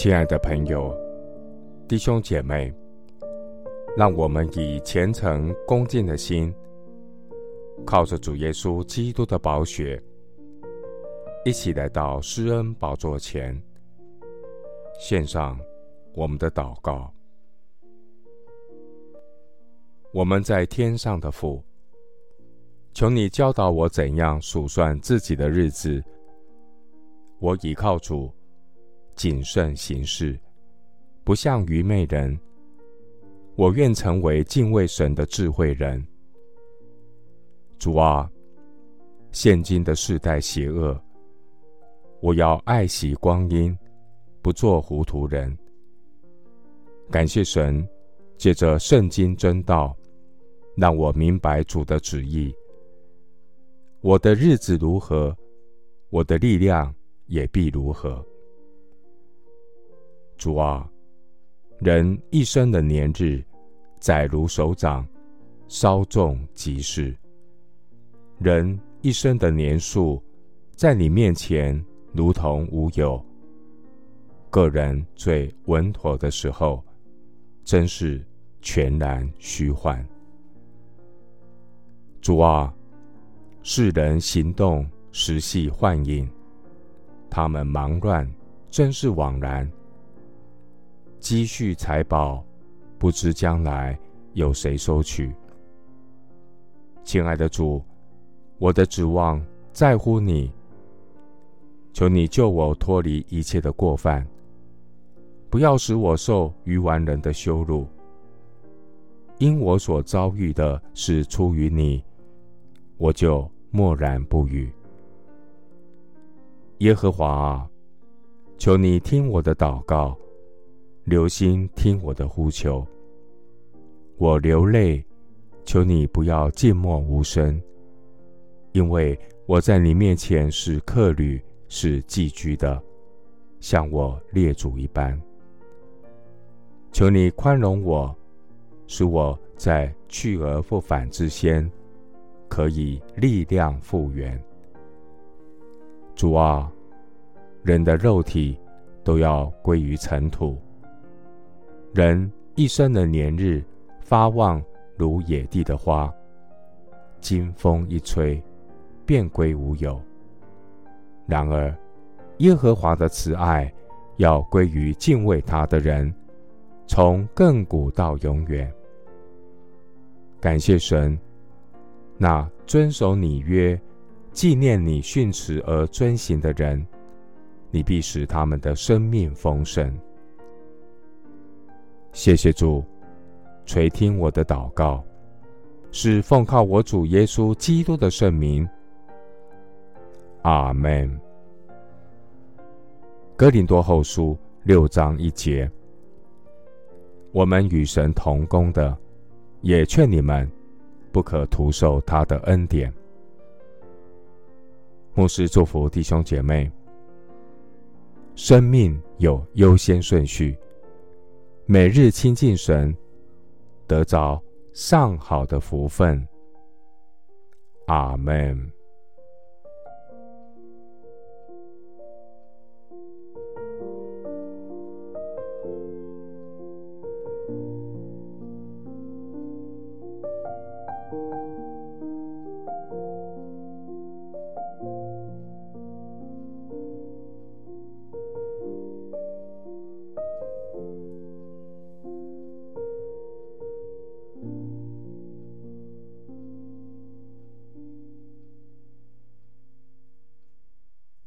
亲爱的朋友、弟兄姐妹，让我们以虔诚恭敬的心，靠着主耶稣基督的宝血，一起来到施恩宝座前，献上我们的祷告。我们在天上的父，求你教导我怎样数算自己的日子。我倚靠主。谨慎行事，不像愚昧人。我愿成为敬畏神的智慧人。主啊，现今的世代邪恶，我要爱惜光阴，不做糊涂人。感谢神，借着圣经真道，让我明白主的旨意。我的日子如何，我的力量也必如何。主啊，人一生的年日，载如手掌，稍纵即逝。人一生的年数，在你面前如同无有。个人最稳妥的时候，真是全然虚幻。主啊，世人行动实系幻影，他们忙乱，真是枉然。积蓄财宝，不知将来有谁收取。亲爱的主，我的指望在乎你，求你救我脱离一切的过犯，不要使我受愚顽人的羞辱。因我所遭遇的是出于你，我就默然不语。耶和华啊，求你听我的祷告。留心听我的呼求，我流泪，求你不要静默无声，因为我在你面前是客旅，是寄居的，像我列祖一般。求你宽容我，使我在去而复返之先，可以力量复原。主啊，人的肉体都要归于尘土。人一生的年日，发旺如野地的花，经风一吹，便归无有。然而，耶和华的慈爱要归于敬畏他的人，从亘古到永远。感谢神，那遵守你约、纪念你训词而遵行的人，你必使他们的生命丰盛。谢谢主，垂听我的祷告，是奉靠我主耶稣基督的圣名。阿门。哥林多后书六章一节，我们与神同工的，也劝你们不可徒受他的恩典。牧师祝福弟兄姐妹，生命有优先顺序。每日亲近神，得着上好的福分。阿门。